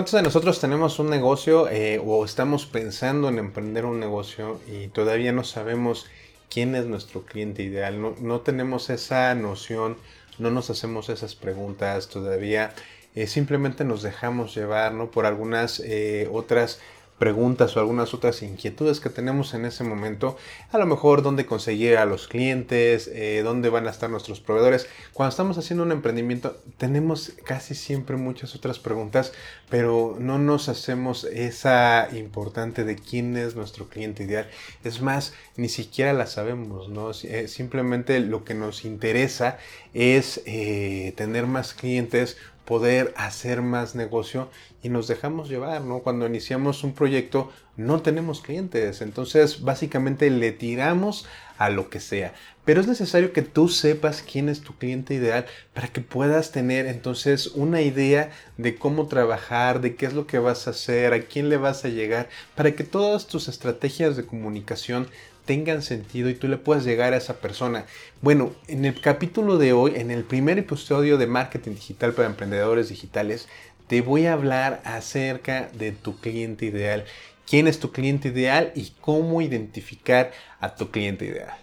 ¿Cuántos de nosotros tenemos un negocio eh, o estamos pensando en emprender un negocio y todavía no sabemos quién es nuestro cliente ideal? No, tenemos esa noción, no nos hacemos esas preguntas todavía. Eh, simplemente nos dejamos llevar ¿no? por algunas eh, otras preguntas o algunas otras inquietudes que tenemos en ese momento. A lo mejor dónde conseguir a los clientes, eh, dónde van a estar nuestros proveedores. Cuando estamos haciendo un emprendimiento tenemos casi siempre muchas otras preguntas, pero no nos hacemos esa importante de quién es nuestro cliente ideal. Es más, ni siquiera la sabemos, ¿no? Eh, simplemente lo que nos interesa es eh, tener más clientes poder hacer más negocio y nos dejamos llevar, ¿no? Cuando iniciamos un proyecto no tenemos clientes, entonces básicamente le tiramos a lo que sea. Pero es necesario que tú sepas quién es tu cliente ideal para que puedas tener entonces una idea de cómo trabajar, de qué es lo que vas a hacer, a quién le vas a llegar, para que todas tus estrategias de comunicación tengan sentido y tú le puedas llegar a esa persona. Bueno, en el capítulo de hoy, en el primer episodio de Marketing Digital para Emprendedores Digitales, te voy a hablar acerca de tu cliente ideal. ¿Quién es tu cliente ideal y cómo identificar a tu cliente ideal?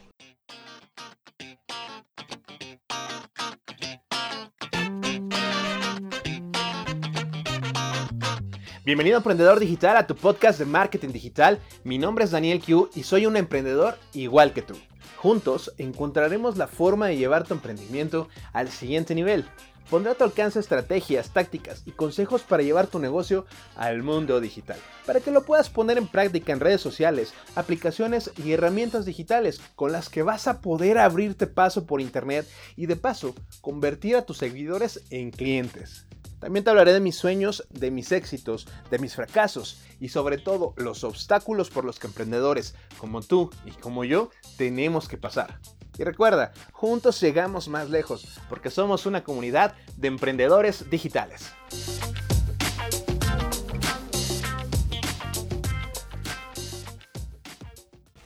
Bienvenido Emprendedor Digital a tu podcast de marketing digital. Mi nombre es Daniel Q y soy un emprendedor igual que tú. Juntos encontraremos la forma de llevar tu emprendimiento al siguiente nivel. Pondré a tu alcance estrategias, tácticas y consejos para llevar tu negocio al mundo digital, para que lo puedas poner en práctica en redes sociales, aplicaciones y herramientas digitales con las que vas a poder abrirte paso por internet y de paso convertir a tus seguidores en clientes. También te hablaré de mis sueños, de mis éxitos, de mis fracasos y sobre todo los obstáculos por los que emprendedores como tú y como yo tenemos que pasar. Y recuerda, juntos llegamos más lejos porque somos una comunidad de emprendedores digitales.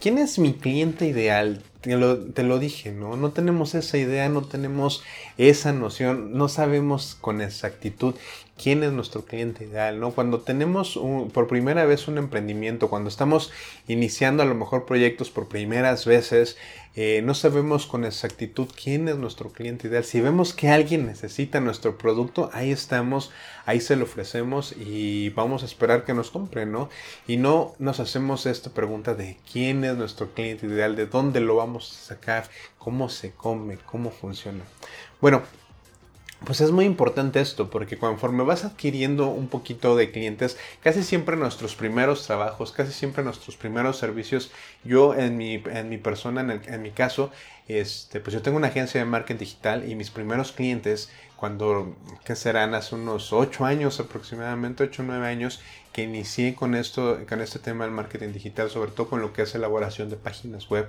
¿Quién es mi cliente ideal? Te lo, dije, ¿no? No tenemos esa idea, no tenemos esa noción, no sabemos con exactitud quién es nuestro cliente ideal, ¿no? Cuando tenemos por primera vez un emprendimiento, cuando estamos iniciando a lo mejor proyectos por primeras veces, eh, no sabemos con exactitud quién es nuestro cliente ideal. Si vemos que alguien necesita nuestro producto, ahí estamos, ahí se lo ofrecemos y vamos a esperar que nos compre, ¿no? Y no nos hacemos esta pregunta de quién es nuestro cliente ideal, de dónde lo vamos a sacar, cómo se come, cómo funciona. Bueno, pues es muy importante esto, porque conforme vas adquiriendo un poquito de clientes, casi siempre nuestros primeros trabajos, casi siempre nuestros primeros servicios, yo en mi, en mi persona, en, en mi caso, este, pues yo tengo una agencia de marketing digital y mis primeros clientes, cuando, que serán hace unos 8 años aproximadamente, 8 o 9 años, que inicié con esto, con este tema del marketing digital, sobre todo con lo que es elaboración de páginas web.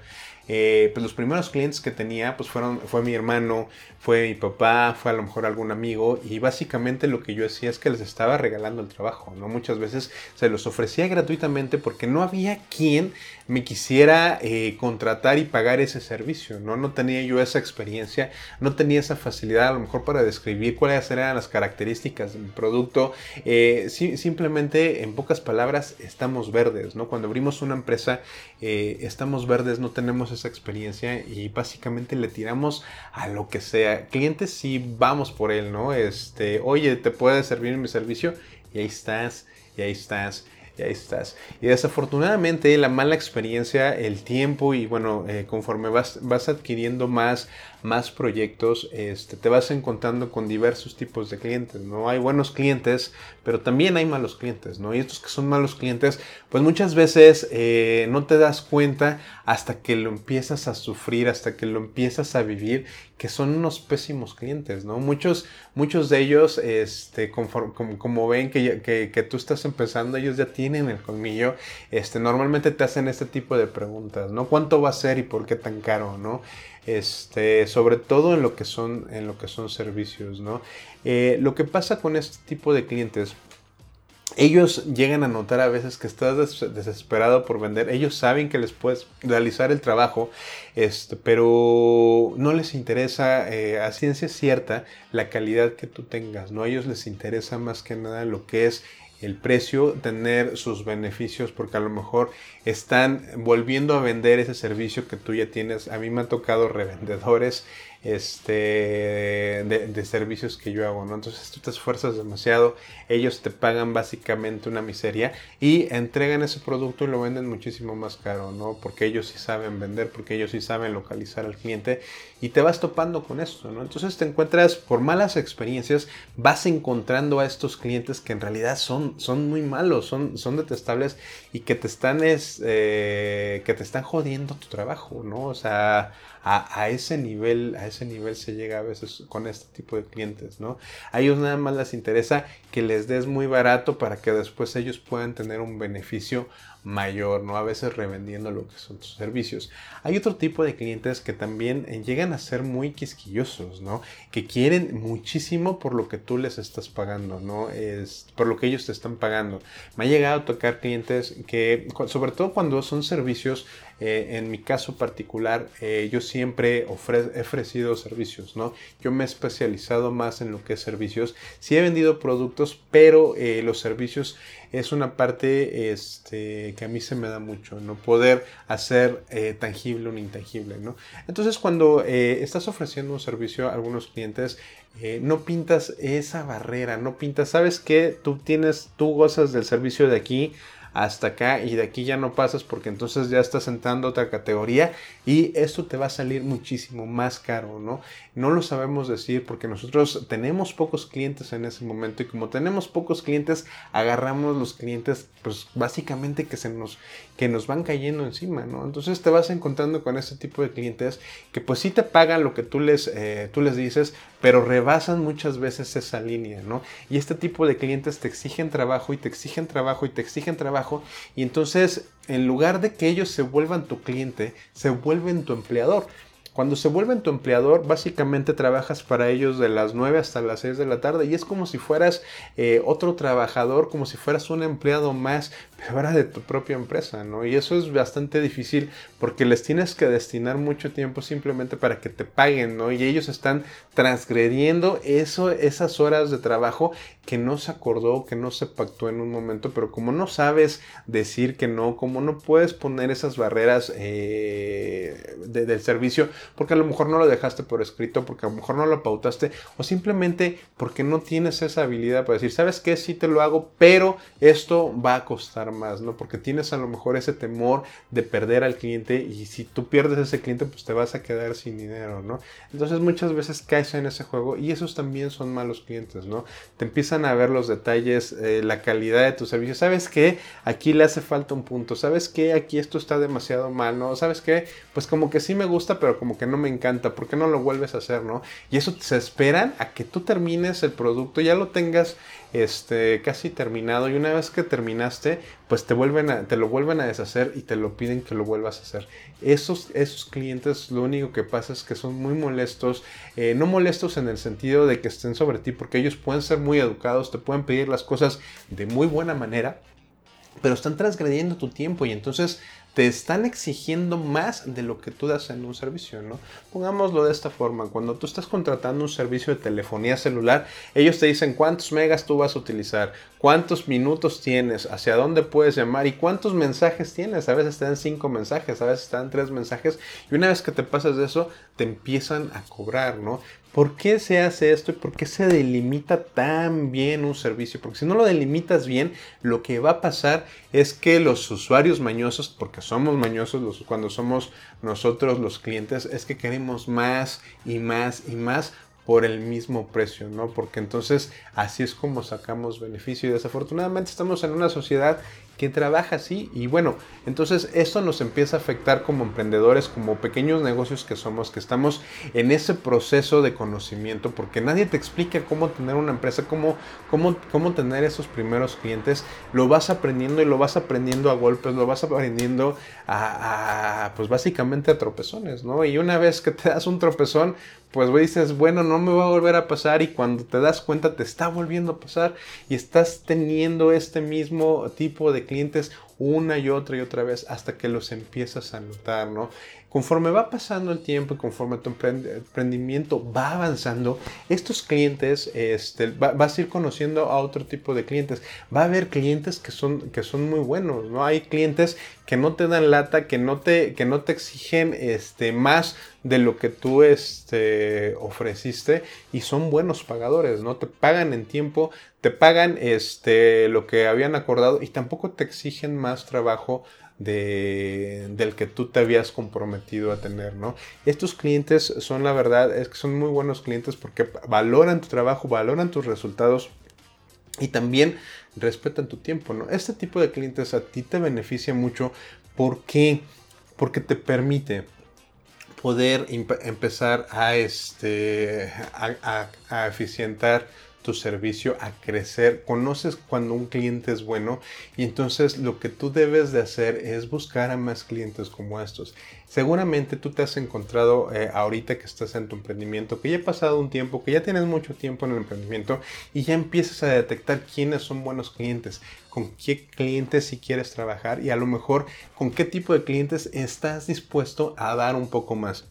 Eh, pues los primeros clientes que tenía, pues fueron, fue mi hermano, fue mi papá, fue a lo mejor algún amigo, y básicamente lo que yo hacía es que les estaba regalando el trabajo, ¿no? Muchas veces se los ofrecía gratuitamente porque no había quien me quisiera eh, contratar y pagar ese servicio, ¿no? No tenía yo esa experiencia, no tenía esa facilidad a lo mejor para describir cuáles eran las características de mi producto, eh, simplemente en pocas palabras estamos verdes, ¿no? Cuando abrimos una empresa eh, estamos verdes, no tenemos esa experiencia y básicamente le tiramos a lo que sea. Clientes sí vamos por él, ¿no? Este, oye, ¿te puede servir mi servicio? Y ahí estás, y ahí estás y ahí estás. Y desafortunadamente la mala experiencia, el tiempo y bueno, eh, conforme vas, vas adquiriendo más, más proyectos, este, te vas encontrando con diversos tipos de clientes, ¿no? Hay buenos clientes, pero también hay malos clientes, ¿no? Y estos que son malos clientes, pues muchas veces eh, no te das cuenta hasta que lo empiezas a sufrir, hasta que lo empiezas a vivir, que son unos pésimos clientes, ¿no? Muchos, muchos de ellos, este, como, ven que, que, que, tú estás empezando, ellos ya tienen el colmillo, este, normalmente te hacen este tipo de preguntas, ¿no? ¿Cuánto va a ser y por qué tan caro, ¿no? Este, sobre todo en lo que son, en lo que son servicios, ¿no? Eh, lo que pasa con este tipo de clientes ellos llegan a notar a veces que estás desesperado por vender. Ellos saben que les puedes realizar el trabajo, este, pero no les interesa eh, a ciencia cierta la calidad que tú tengas. ¿no? A ellos les interesa más que nada lo que es el precio, tener sus beneficios, porque a lo mejor están volviendo a vender ese servicio que tú ya tienes. A mí me ha tocado revendedores este, de, servicios que yo hago, ¿no? Entonces tú te esfuerzas demasiado, ellos te pagan básicamente una miseria y entregan ese producto y lo venden muchísimo más caro, ¿no? Porque ellos sí saben vender, porque ellos sí saben localizar al cliente y te vas topando con esto, ¿no? Entonces te encuentras por malas experiencias, vas encontrando a estos clientes que en realidad son, son muy malos, son, son detestables y que te están, es, eh, que te están jodiendo tu trabajo, ¿no? O sea, a, ese nivel, a ese nivel se llega a veces con este tipo de clientes, ¿no? A ellos nada más les interesa que les des muy barato para que después ellos puedan tener un beneficio mayor, ¿no? A veces revendiendo lo que son tus servicios. Hay otro tipo de clientes que también eh, llegan a ser muy quisquillosos, ¿no? Que quieren muchísimo por lo que tú les estás pagando, ¿no? Es por lo que ellos te están pagando. Me ha llegado a tocar clientes que, sobre todo cuando son servicios eh, en mi caso particular, eh, yo siempre he ofrecido servicios, ¿no? Yo me he especializado más en lo que es servicios. Sí he vendido productos, pero los servicios es una parte este, que a mí se me da mucho, ¿no? Poder hacer tangible un intangible, ¿no? Entonces, cuando estás ofreciendo un servicio a algunos clientes, no pintas esa barrera, no pintas, ¿sabes qué? Tú tienes, tú gozas del servicio de aquí, hasta acá y de aquí ya no pasas porque entonces ya estás entrando a otra categoría y esto te va a salir muchísimo más caro, ¿no? No lo sabemos decir porque nosotros tenemos pocos clientes en ese momento y como tenemos pocos clientes, agarramos los clientes pues básicamente que se nos que nos van cayendo encima, ¿no? Entonces te vas encontrando con este tipo de clientes que pues sí te pagan lo que tú les, eh, tú les dices, pero rebasan muchas veces esa línea, ¿no? Y este tipo de clientes te exigen trabajo y te exigen trabajo y te exigen trabajo y entonces en lugar de que ellos se vuelvan tu cliente, se vuelven tu empleador. Cuando se vuelven tu empleador, básicamente trabajas para ellos de las 9 hasta las 6 de la tarde y es como si fueras eh, otro trabajador, como si fueras un empleado más, pero ahora de tu propia empresa, ¿no? Y eso es bastante difícil porque les tienes que destinar mucho tiempo simplemente para que te paguen, ¿no? Y ellos están transgrediendo eso, esas horas de trabajo que no se acordó, que no se pactó en un momento, pero como no sabes decir que no, como no puedes poner esas barreras eh, del servicio, porque a lo mejor no lo dejaste por escrito, porque a lo mejor no lo pautaste, o simplemente porque no tienes esa habilidad para decir, ¿sabes qué? Sí te lo hago, pero esto va a costar más, ¿no? Porque tienes a lo mejor ese temor de perder al cliente y si tú pierdes ese cliente, pues te vas a quedar sin dinero, ¿no? Entonces muchas veces caes en ese juego y esos también son malos clientes, ¿no? Te empiezan a ver los detalles, eh, la calidad de tu servicio. ¿Sabes qué? Aquí le hace falta un punto. ¿Sabes qué? Aquí esto está demasiado mal, ¿no? ¿Sabes qué? Pues como que sí me gusta, pero como que no me encanta, ¿por qué no lo vuelves a hacer, no? Y eso se esperan a que tú termines el producto, ya lo tengas este, casi terminado y una vez que terminaste, pues te, vuelven a, te lo vuelven a deshacer y te lo piden que lo vuelvas a hacer. Esos, esos clientes lo único que pasa es que son muy molestos, eh, no molestos en el sentido de que estén sobre ti, porque ellos pueden ser muy educados, te pueden pedir las cosas de muy buena manera, pero están transgrediendo tu tiempo y entonces te están exigiendo más de lo que tú das en un servicio, ¿no? Pongámoslo de esta forma, cuando tú estás contratando un servicio de telefonía celular, ellos te dicen cuántos megas tú vas a utilizar, cuántos minutos tienes, hacia dónde puedes llamar y cuántos mensajes tienes. A veces te dan cinco mensajes, a veces te dan tres mensajes y una vez que te pasas de eso, te empiezan a cobrar, ¿no? ¿Por qué se hace esto y por qué se delimita tan bien un servicio? Porque si no lo delimitas bien, lo que va a pasar es que los usuarios mañosos, porque somos mañosos cuando somos nosotros los clientes, es que queremos más y más y más por el mismo precio, ¿no? Porque entonces así es como sacamos beneficio y desafortunadamente estamos en una sociedad que trabaja así y bueno, entonces esto nos empieza a afectar como emprendedores, como pequeños negocios que somos, que estamos en ese proceso de conocimiento porque nadie te explica cómo tener una empresa, cómo, cómo, cómo tener esos primeros clientes, lo vas aprendiendo y lo vas aprendiendo a golpes, lo vas aprendiendo a, a pues básicamente a tropezones, ¿no? Y una vez que te das un tropezón, pues dices, bueno, no me va a volver a pasar y cuando te das cuenta te está volviendo a pasar y estás teniendo este mismo tipo de clientes una y otra y otra vez hasta que los empiezas a notar, ¿no? Conforme va pasando el tiempo y conforme tu emprendimiento va avanzando, estos clientes, este, vas a ir conociendo a otro tipo de clientes. Va a haber clientes que son, que son muy buenos, ¿no? Hay clientes que no te dan lata, que no te, que no te exigen este, más de lo que tú este, ofreciste y son buenos pagadores, ¿no? Te pagan en tiempo, te pagan este, lo que habían acordado y tampoco te exigen más trabajo del que tú te habías comprometido a tener, ¿no? Estos clientes son la verdad, es que son muy buenos clientes porque valoran tu trabajo, valoran tus resultados y también respetan tu tiempo, ¿no? Este tipo de clientes a ti te beneficia mucho porque, porque te permite poder empezar a, este, a, a eficientar tu servicio a crecer, conoces cuando un cliente es bueno y entonces lo que tú debes de hacer es buscar a más clientes como estos. Seguramente tú te has encontrado eh, ahorita que estás en tu emprendimiento, que ya ha pasado un tiempo, que ya tienes mucho tiempo en el emprendimiento y ya empiezas a detectar quiénes son buenos clientes, con qué clientes si quieres trabajar y a lo mejor con qué tipo de clientes estás dispuesto a dar un poco más.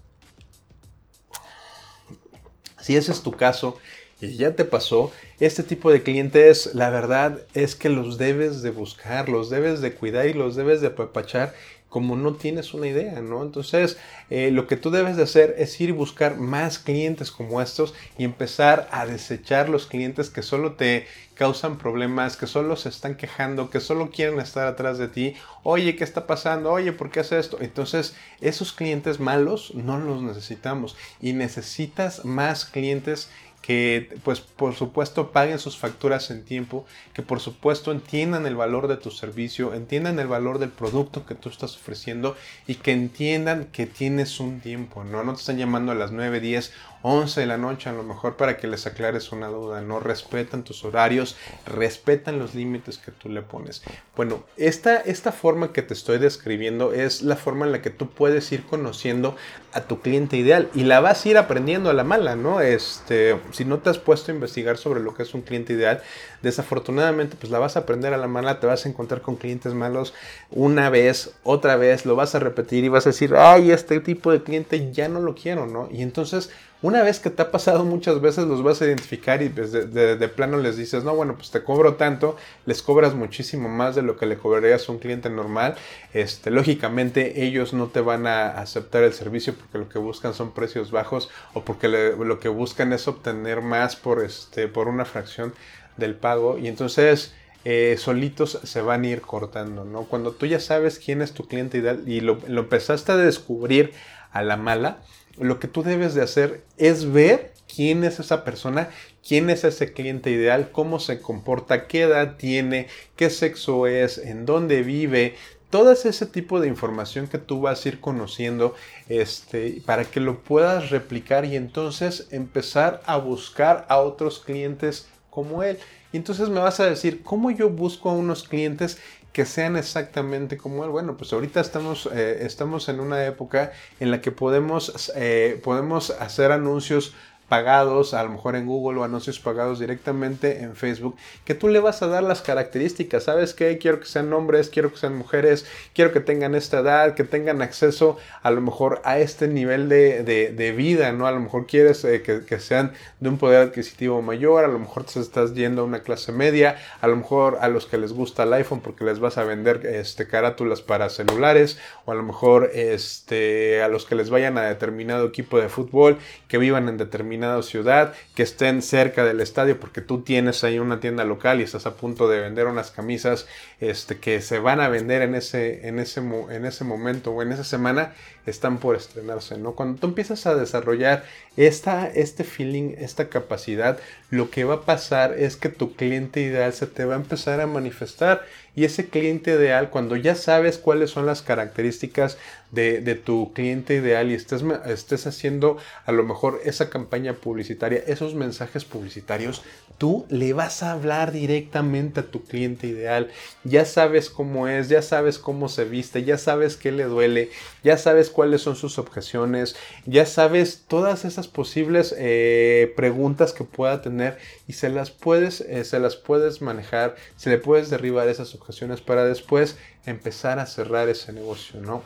Si ese es tu caso, y ya te pasó, este tipo de clientes, la verdad es que los debes de buscar, los debes de cuidar y los debes de apapachar como no tienes una idea, ¿no? Entonces, eh, lo que tú debes de hacer es ir buscar más clientes como estos y empezar a desechar los clientes que solo te causan problemas, que solo se están quejando, que solo quieren estar atrás de ti. Oye, ¿qué está pasando? Oye, ¿por qué hace esto? Entonces, esos clientes malos no los necesitamos y necesitas más clientes que pues por supuesto paguen sus facturas en tiempo, que por supuesto entiendan el valor de tu servicio, entiendan el valor del producto que tú estás ofreciendo y que entiendan que tienes un tiempo, ¿no? No te están llamando a las 9, 10 11 de la noche a lo mejor para que les aclares una duda, no respetan tus horarios, respetan los límites que tú le pones. Bueno, esta, esta forma que te estoy describiendo es la forma en la que tú puedes ir conociendo a tu cliente ideal y la vas a ir aprendiendo a la mala, ¿no? Este, si no te has puesto a investigar sobre lo que es un cliente ideal, desafortunadamente pues la vas a aprender a la mala, te vas a encontrar con clientes malos una vez, otra vez, lo vas a repetir y vas a decir, ay, este tipo de cliente ya no lo quiero, ¿no? Y entonces una vez que te ha pasado muchas veces los vas a identificar y pues, de, plano les dices, no, bueno, pues te cobro tanto, les cobras muchísimo más de lo que le cobrarías a un cliente normal. Este, lógicamente ellos no te van a aceptar el servicio porque lo que buscan son precios bajos o porque lo que buscan es obtener más por, este, por una fracción del pago y entonces... Eh, solitos se van a ir cortando, ¿no? Cuando tú ya sabes quién es tu cliente ideal y lo, lo empezaste a descubrir a la mala, lo que tú debes de hacer es ver quién es esa persona, quién es ese cliente ideal, cómo se comporta, qué edad tiene, qué sexo es, en dónde vive, todo ese tipo de información que tú vas a ir conociendo este, para que lo puedas replicar y entonces empezar a buscar a otros clientes como él. Y entonces me vas a decir, ¿cómo yo busco a unos clientes que sean exactamente como él. Bueno, pues ahorita estamos, eh, estamos en una época en la que podemos, eh, podemos hacer anuncios pagados, a lo mejor en Google o anuncios pagados directamente en Facebook, que tú le vas a dar las características. ¿Sabes qué? Quiero que sean hombres, quiero que sean mujeres, quiero que tengan esta edad, que tengan acceso a lo mejor a este nivel de, vida, ¿no? A lo mejor quieres eh, que, sean de un poder adquisitivo mayor, a lo mejor te estás yendo a una clase media, a lo mejor a los que les gusta el iPhone porque les vas a vender este, carátulas para celulares, o a lo mejor este, a los que les vayan a determinado equipo de fútbol, que vivan en determinado ciudad, que estén cerca del estadio, porque tú tienes ahí una tienda local y estás a punto de vender unas camisas este, que se van a vender en ese, en, ese, en ese momento o en esa semana, están por estrenarse, ¿no? Cuando tú empiezas a desarrollar esta, este feeling, esta capacidad, lo que va a pasar es que tu cliente ideal se te va a empezar a manifestar y ese cliente ideal, cuando ya sabes cuáles son las características de, tu cliente ideal y estés, estés haciendo a lo mejor esa campaña publicitaria, esos mensajes publicitarios, tú le vas a hablar directamente a tu cliente ideal. Ya sabes cómo es, ya sabes cómo se viste, ya sabes qué le duele, ya sabes cuáles son sus objeciones, ya sabes todas esas posibles eh, preguntas que pueda tener y se las puedes, eh, se las puedes manejar, se le puedes derribar esas objeciones para después empezar a cerrar ese negocio, ¿no?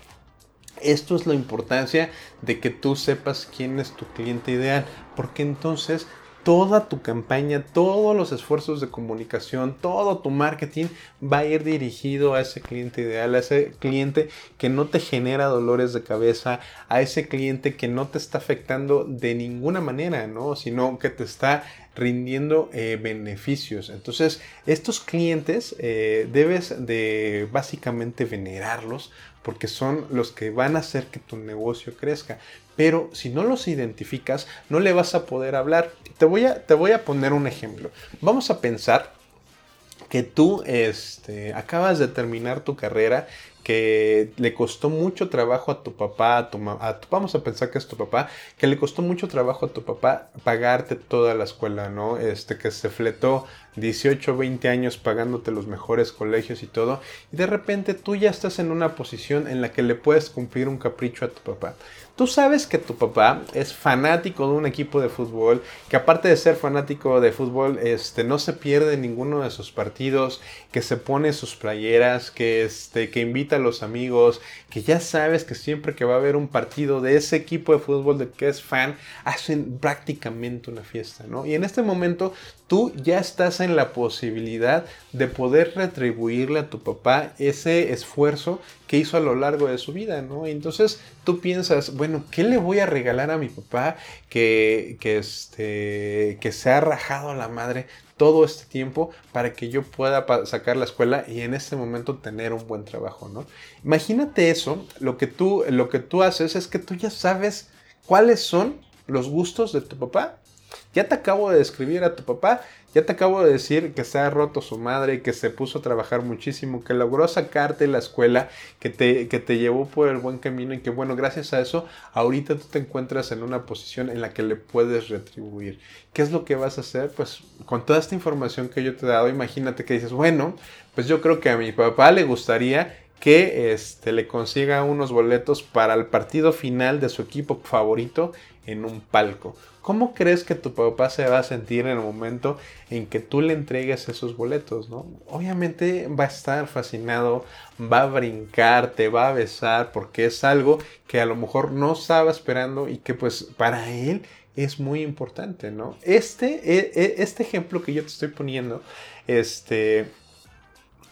Esto es la importancia de que tú sepas quién es tu cliente ideal, porque entonces toda tu campaña, todos los esfuerzos de comunicación, todo tu marketing va a ir dirigido a ese cliente ideal, a ese cliente que no te genera dolores de cabeza, a ese cliente que no te está afectando de ninguna manera, ¿no? Sino que te está rindiendo eh, beneficios. Entonces, estos clientes eh, debes de básicamente venerarlos porque son los que van a hacer que tu negocio crezca. Pero si no los identificas, no le vas a poder hablar. Te voy a, te voy a poner un ejemplo. Vamos a pensar que tú este, acabas de terminar tu carrera que le costó mucho trabajo a tu papá, a tu mamá, vamos a pensar que es tu papá, que le costó mucho trabajo a tu papá pagarte toda la escuela, ¿no? Este, que se fletó 18, 20 años pagándote los mejores colegios y todo, y de repente tú ya estás en una posición en la que le puedes cumplir un capricho a tu papá. Tú sabes que tu papá es fanático de un equipo de fútbol, que aparte de ser fanático de fútbol, este, no se pierde ninguno de sus partidos, que se pone sus playeras, que, este, que invita a los amigos, que ya sabes que siempre que va a haber un partido de ese equipo de fútbol de que es fan, hacen prácticamente una fiesta, ¿no? Y en este momento tú ya estás en la posibilidad de poder retribuirle a tu papá ese esfuerzo que hizo a lo largo de su vida, ¿no? Entonces tú piensas, bueno, ¿qué le voy a regalar a mi papá que, este, que se ha rajado a la madre todo este tiempo para que yo pueda sacar la escuela y en este momento tener un buen trabajo, ¿no? Imagínate eso, lo que tú, lo que tú haces es que tú ya sabes cuáles son los gustos de tu papá ya te acabo de describir a tu papá, ya te acabo de decir que se ha roto su madre, que se puso a trabajar muchísimo, que logró sacarte de la escuela, que te, que te llevó por el buen camino y que bueno, gracias a eso, ahorita tú te encuentras en una posición en la que le puedes retribuir. ¿Qué es lo que vas a hacer? Pues con toda esta información que yo te he dado, imagínate que dices, bueno, pues yo creo que a mi papá le gustaría que este, le consiga unos boletos para el partido final de su equipo favorito en un palco. ¿Cómo crees que tu papá se va a sentir en el momento en que tú le entregues esos boletos? ¿no? Obviamente va a estar fascinado, va a brincar, te va a besar, porque es algo que a lo mejor no estaba esperando y que pues para él es muy importante, ¿no? Este, e, e, este ejemplo que yo te estoy poniendo, este,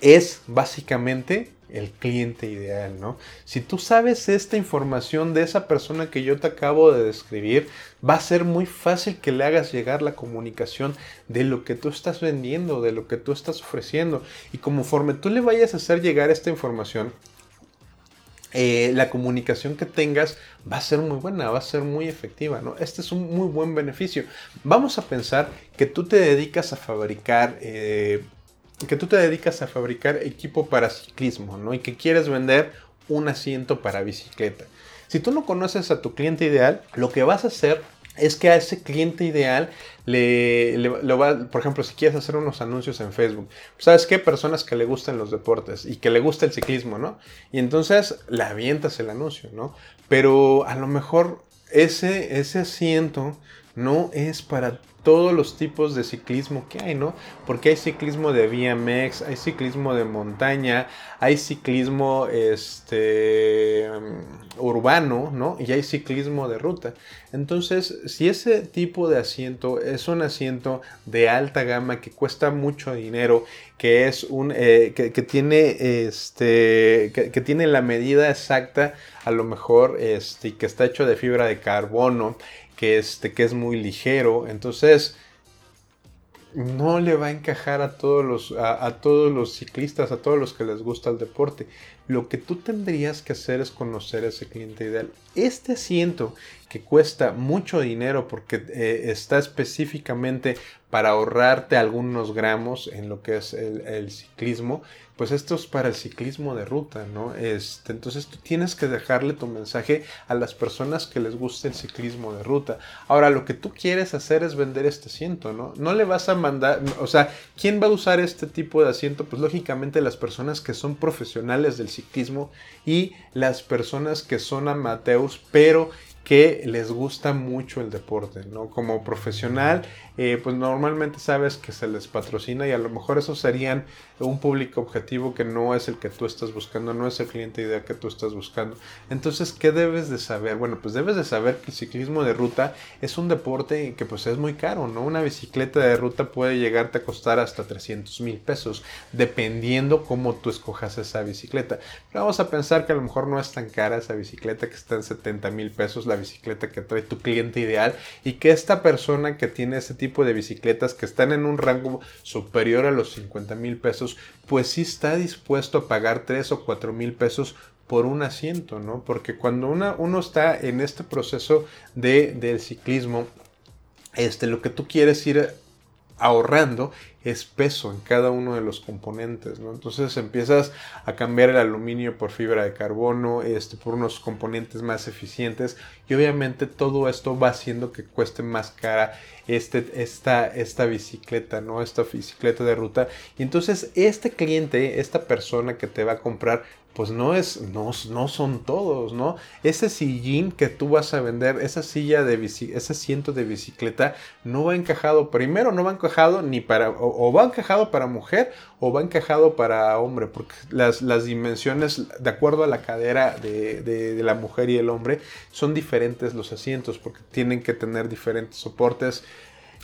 es básicamente el cliente ideal, ¿no? Si tú sabes esta información de esa persona que yo te acabo de describir, va a ser muy fácil que le hagas llegar la comunicación de lo que tú estás vendiendo, de lo que tú estás ofreciendo. Y conforme tú le vayas a hacer llegar esta información, eh, la comunicación que tengas va a ser muy buena, va a ser muy efectiva, ¿no? Este es un muy buen beneficio. Vamos a pensar que tú te dedicas a fabricar eh, que tú te dedicas a fabricar equipo para ciclismo, ¿no? Y que quieres vender un asiento para bicicleta. Si tú no conoces a tu cliente ideal, lo que vas a hacer es que a ese cliente ideal le, va, por ejemplo, si quieres hacer unos anuncios en Facebook, ¿sabes qué? Personas que le gusten los deportes y que le gusta el ciclismo, ¿no? Y entonces le avientas el anuncio, ¿no? Pero a lo mejor ese, ese asiento no es para todos los tipos de ciclismo que hay, ¿no? Porque hay ciclismo de BMX, hay ciclismo de montaña, hay ciclismo este, urbano, ¿no? Y hay ciclismo de ruta. Entonces, si ese tipo de asiento es un asiento de alta gama que cuesta mucho dinero, que es un eh, que, tiene este que, tiene la medida exacta a lo mejor este que está hecho de fibra de carbono que, este, que es muy ligero. Entonces, no le va a encajar a todos los, a, todos los ciclistas, a todos los que les gusta el deporte. lo que tú tendrías que hacer es conocer a ese cliente ideal. Este asiento que cuesta mucho dinero porque eh, está específicamente para ahorrarte algunos gramos en lo que es el, ciclismo, pues esto es para el ciclismo de ruta, ¿no? Este, entonces tú tienes que dejarle tu mensaje a las personas que les guste el ciclismo de ruta. Ahora, lo que tú quieres hacer es vender este asiento, ¿no? No le vas a mandar, o sea, ¿quién va a usar este tipo de asiento? Pues lógicamente las personas que son profesionales del ciclismo y las personas que son amateurs, pero que les gusta mucho el deporte, ¿no? Como profesional, eh, pues normalmente sabes que se les patrocina y a lo mejor esos serían un público objetivo que no es el que tú estás buscando, no es el cliente ideal que tú estás buscando. Entonces, ¿qué debes de saber? Bueno, pues debes de saber que el ciclismo de ruta es un deporte que pues es muy caro, ¿no? Una bicicleta de ruta puede llegarte a costar hasta 300 mil pesos, dependiendo cómo tú escojas esa bicicleta. Pero vamos a pensar que a lo mejor no es tan cara esa bicicleta, que está en 70 mil pesos, la bicicleta que trae tu cliente ideal, y que esta persona que tiene ese tipo de bicicletas que están en un rango superior a los 50 mil pesos, pues sí está dispuesto a pagar 3 o 4 mil pesos por un asiento, ¿no? Porque cuando una, uno está en este proceso de, del ciclismo, este, lo que tú quieres ir ahorrando es peso en cada uno de los componentes, ¿no? Entonces empiezas a cambiar el aluminio por fibra de carbono, este, por unos componentes más eficientes y obviamente todo esto va haciendo que cueste más cara este, esta, esta bicicleta, ¿no? Esta bicicleta de ruta. Y entonces este cliente, esta persona que te va a comprar, pues no es, no, no son todos, ¿no? Ese sillín que tú vas a vender, esa silla de bici, ese asiento de bicicleta, no va encajado, primero no va encajado ni para, o, va encajado para mujer o va encajado para hombre, porque las, las dimensiones, de acuerdo a la cadera de, de, de la mujer y el hombre, son diferentes los asientos, porque tienen que tener diferentes soportes,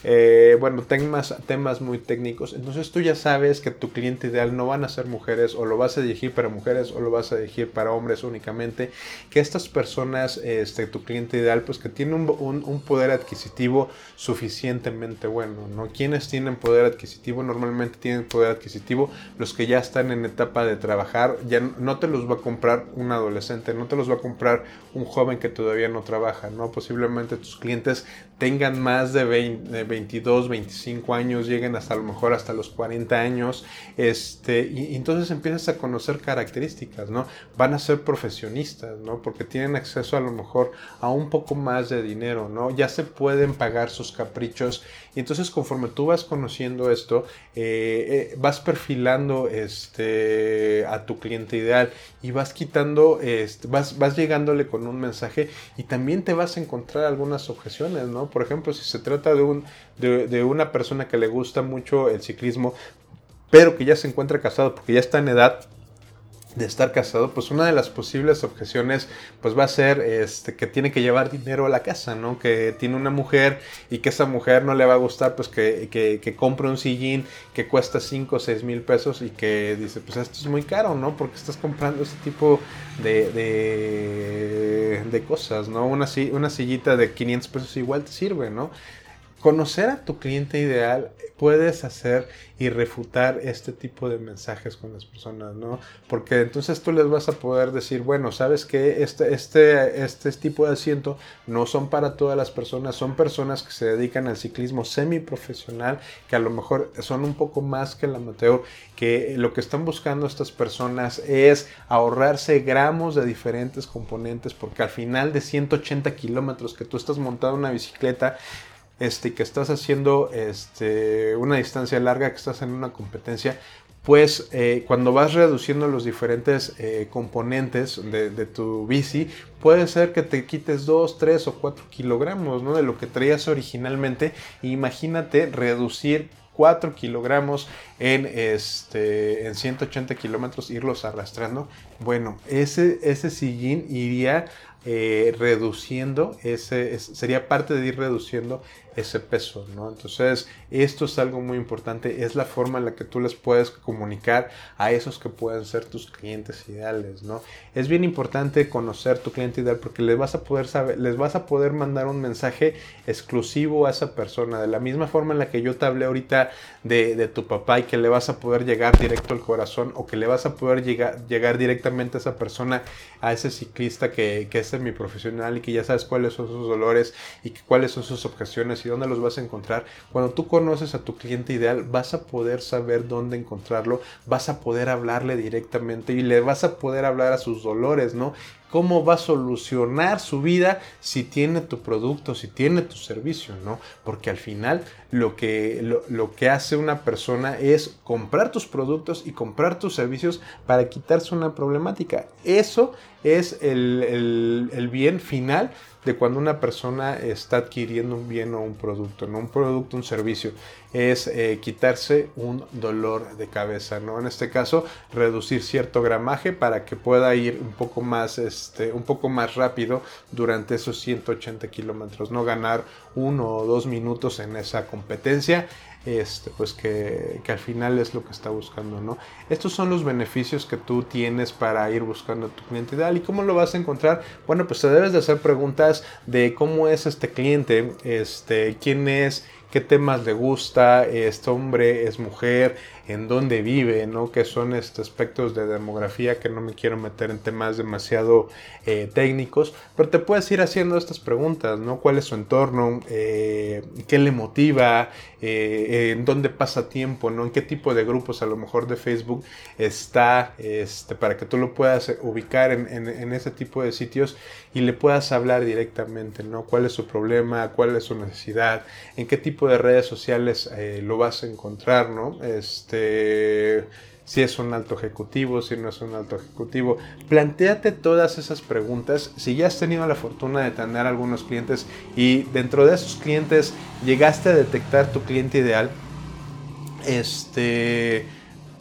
eh, bueno, temas, temas muy técnicos. Entonces tú ya sabes que tu cliente ideal no van a ser mujeres o lo vas a dirigir para mujeres o lo vas a dirigir para hombres únicamente. Que estas personas, este, tu cliente ideal, pues que tiene un, poder adquisitivo suficientemente bueno, ¿no? Quienes tienen poder adquisitivo normalmente tienen poder adquisitivo los que ya están en etapa de trabajar, ya no te los va a comprar un adolescente, no te los va a comprar un joven que todavía no trabaja, ¿no? Posiblemente tus clientes tengan más de 20, 22, 25 años, lleguen hasta a lo mejor hasta los 40 años, este, y, entonces empiezas a conocer características, ¿no? Van a ser profesionistas, ¿no? Porque tienen acceso a lo mejor a un poco más de dinero, ¿no? Ya se pueden pagar sus caprichos, y entonces conforme tú vas conociendo esto, eh, eh, vas perfilando este, a tu cliente ideal y vas quitando, este, vas, vas llegándole con un mensaje y también te vas a encontrar algunas objeciones, ¿no? Por ejemplo, si se trata de, un, de, una persona que le gusta mucho el ciclismo, pero que ya se encuentra casado porque ya está en edad de estar casado, pues una de las posibles objeciones pues va a ser este, que tiene que llevar dinero a la casa, ¿no? Que tiene una mujer y que esa mujer no le va a gustar pues que, que, compre un sillín que cuesta 5 o 6 mil pesos y que dice pues esto es muy caro, ¿no? Porque estás comprando este tipo de, de, cosas, ¿no? Una, una sillita de 500 pesos igual te sirve, ¿no? Conocer a tu cliente ideal puedes hacer y refutar este tipo de mensajes con las personas, ¿no? Porque entonces tú les vas a poder decir, bueno, sabes que este, este, este tipo de asiento no son para todas las personas, son personas que se dedican al ciclismo semiprofesional, que a lo mejor son un poco más que el amateur, que lo que están buscando estas personas es ahorrarse gramos de diferentes componentes, porque al final de 180 kilómetros que tú estás montando una bicicleta, este, que estás haciendo este, una distancia larga, que estás en una competencia, pues eh, cuando vas reduciendo los diferentes eh, componentes de, tu bici, puede ser que te quites 2, 3 o 4 kilogramos ¿no? de lo que traías originalmente. Imagínate reducir 4 kilogramos en, este, en 180 kilómetros, irlos arrastrando. Bueno, ese, ese sillín iría eh, reduciendo, ese, sería parte de ir reduciendo ese peso, ¿no? Entonces, esto es algo muy importante, es la forma en la que tú les puedes comunicar a esos que pueden ser tus clientes ideales, ¿no? Es bien importante conocer tu cliente ideal porque les vas a poder saber, les vas a poder mandar un mensaje exclusivo a esa persona, de la misma forma en la que yo te hablé ahorita de, tu papá y que le vas a poder llegar directo al corazón o que le vas a poder llegar, llegar directamente a esa persona, a ese ciclista que, que es mi profesional y que ya sabes cuáles son sus dolores y cuáles son sus objeciones y dónde los vas a encontrar. Cuando tú conoces a tu cliente ideal, vas a poder saber dónde encontrarlo, vas a poder hablarle directamente y le vas a poder hablar a sus dolores, ¿no? Cómo va a solucionar su vida si tiene tu producto, si tiene tu servicio, ¿no? Porque al final lo que, lo, que hace una persona es comprar tus productos y comprar tus servicios para quitarse una problemática. Eso es el, el bien final de cuando una persona está adquiriendo un bien o un producto, no un producto, un servicio, es eh, quitarse un dolor de cabeza, ¿no? En este caso, reducir cierto gramaje para que pueda ir un poco más, este, un poco más rápido durante esos 180 kilómetros, no ganar uno o dos minutos en esa competencia este, pues que, al final es lo que está buscando, ¿no? Estos son los beneficios que tú tienes para ir buscando tu cliente ideal. ¿Y cómo lo vas a encontrar? Bueno, pues te debes de hacer preguntas de cómo es este cliente, este, quién es, qué temas le gusta, este hombre es mujer, en dónde vive, ¿no? Que son estos aspectos de demografía que no me quiero meter en temas demasiado eh, técnicos, pero te puedes ir haciendo estas preguntas, ¿no? ¿Cuál es su entorno? Eh, ¿Qué le motiva? Eh, ¿En dónde pasa tiempo? ¿no? ¿En qué tipo de grupos a lo mejor de Facebook está? Este, para que tú lo puedas ubicar en, en ese tipo de sitios y le puedas hablar directamente, ¿no? ¿Cuál es su problema? ¿Cuál es su necesidad? ¿En qué tipo de redes sociales lo vas a encontrar, ¿no? Este, si es un alto ejecutivo, si no es un alto ejecutivo. Plantéate todas esas preguntas. Si ya has tenido la fortuna de tener algunos clientes y dentro de esos clientes llegaste a detectar tu cliente ideal, este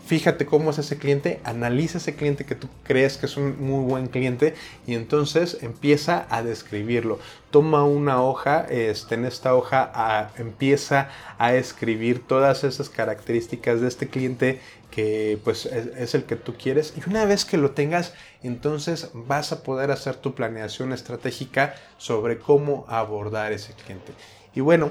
fíjate cómo es ese cliente, analiza ese cliente que tú crees que es un muy buen cliente y entonces empieza a describirlo. Toma una hoja, este, en esta hoja empieza a escribir todas esas características de este cliente que pues es, el que tú quieres y una vez que lo tengas entonces vas a poder hacer tu planeación estratégica sobre cómo abordar ese cliente. Y bueno,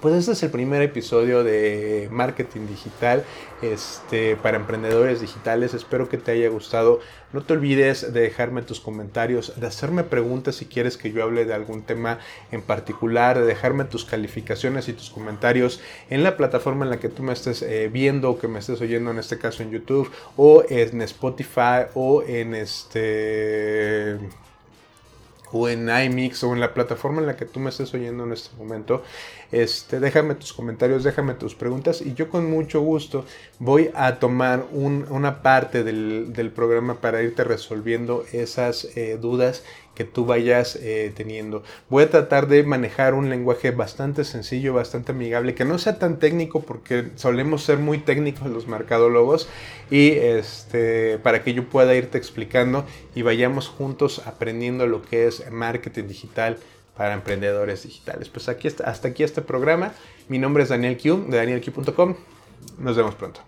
pues este es el primer episodio de marketing digital este, para emprendedores digitales. Espero que te haya gustado. No te olvides de dejarme tus comentarios, de hacerme preguntas si quieres que yo hable de algún tema en particular, de dejarme tus calificaciones y tus comentarios en la plataforma en la que tú me estés eh, viendo o que me estés oyendo, en este caso en YouTube o en Spotify o en este o en iMix o en la plataforma en la que tú me estés oyendo en este momento, este, déjame tus comentarios, déjame tus preguntas y yo con mucho gusto voy a tomar una parte del, programa para irte resolviendo esas eh, dudas que tú vayas eh, teniendo. Voy a tratar de manejar un lenguaje bastante sencillo, bastante amigable, que no sea tan técnico porque solemos ser muy técnicos los mercadólogos y este, para que yo pueda irte explicando y vayamos juntos aprendiendo lo que es marketing digital para emprendedores digitales. Pues aquí hasta aquí este programa. Mi nombre es Daniel Q de danielq.com. Nos vemos pronto.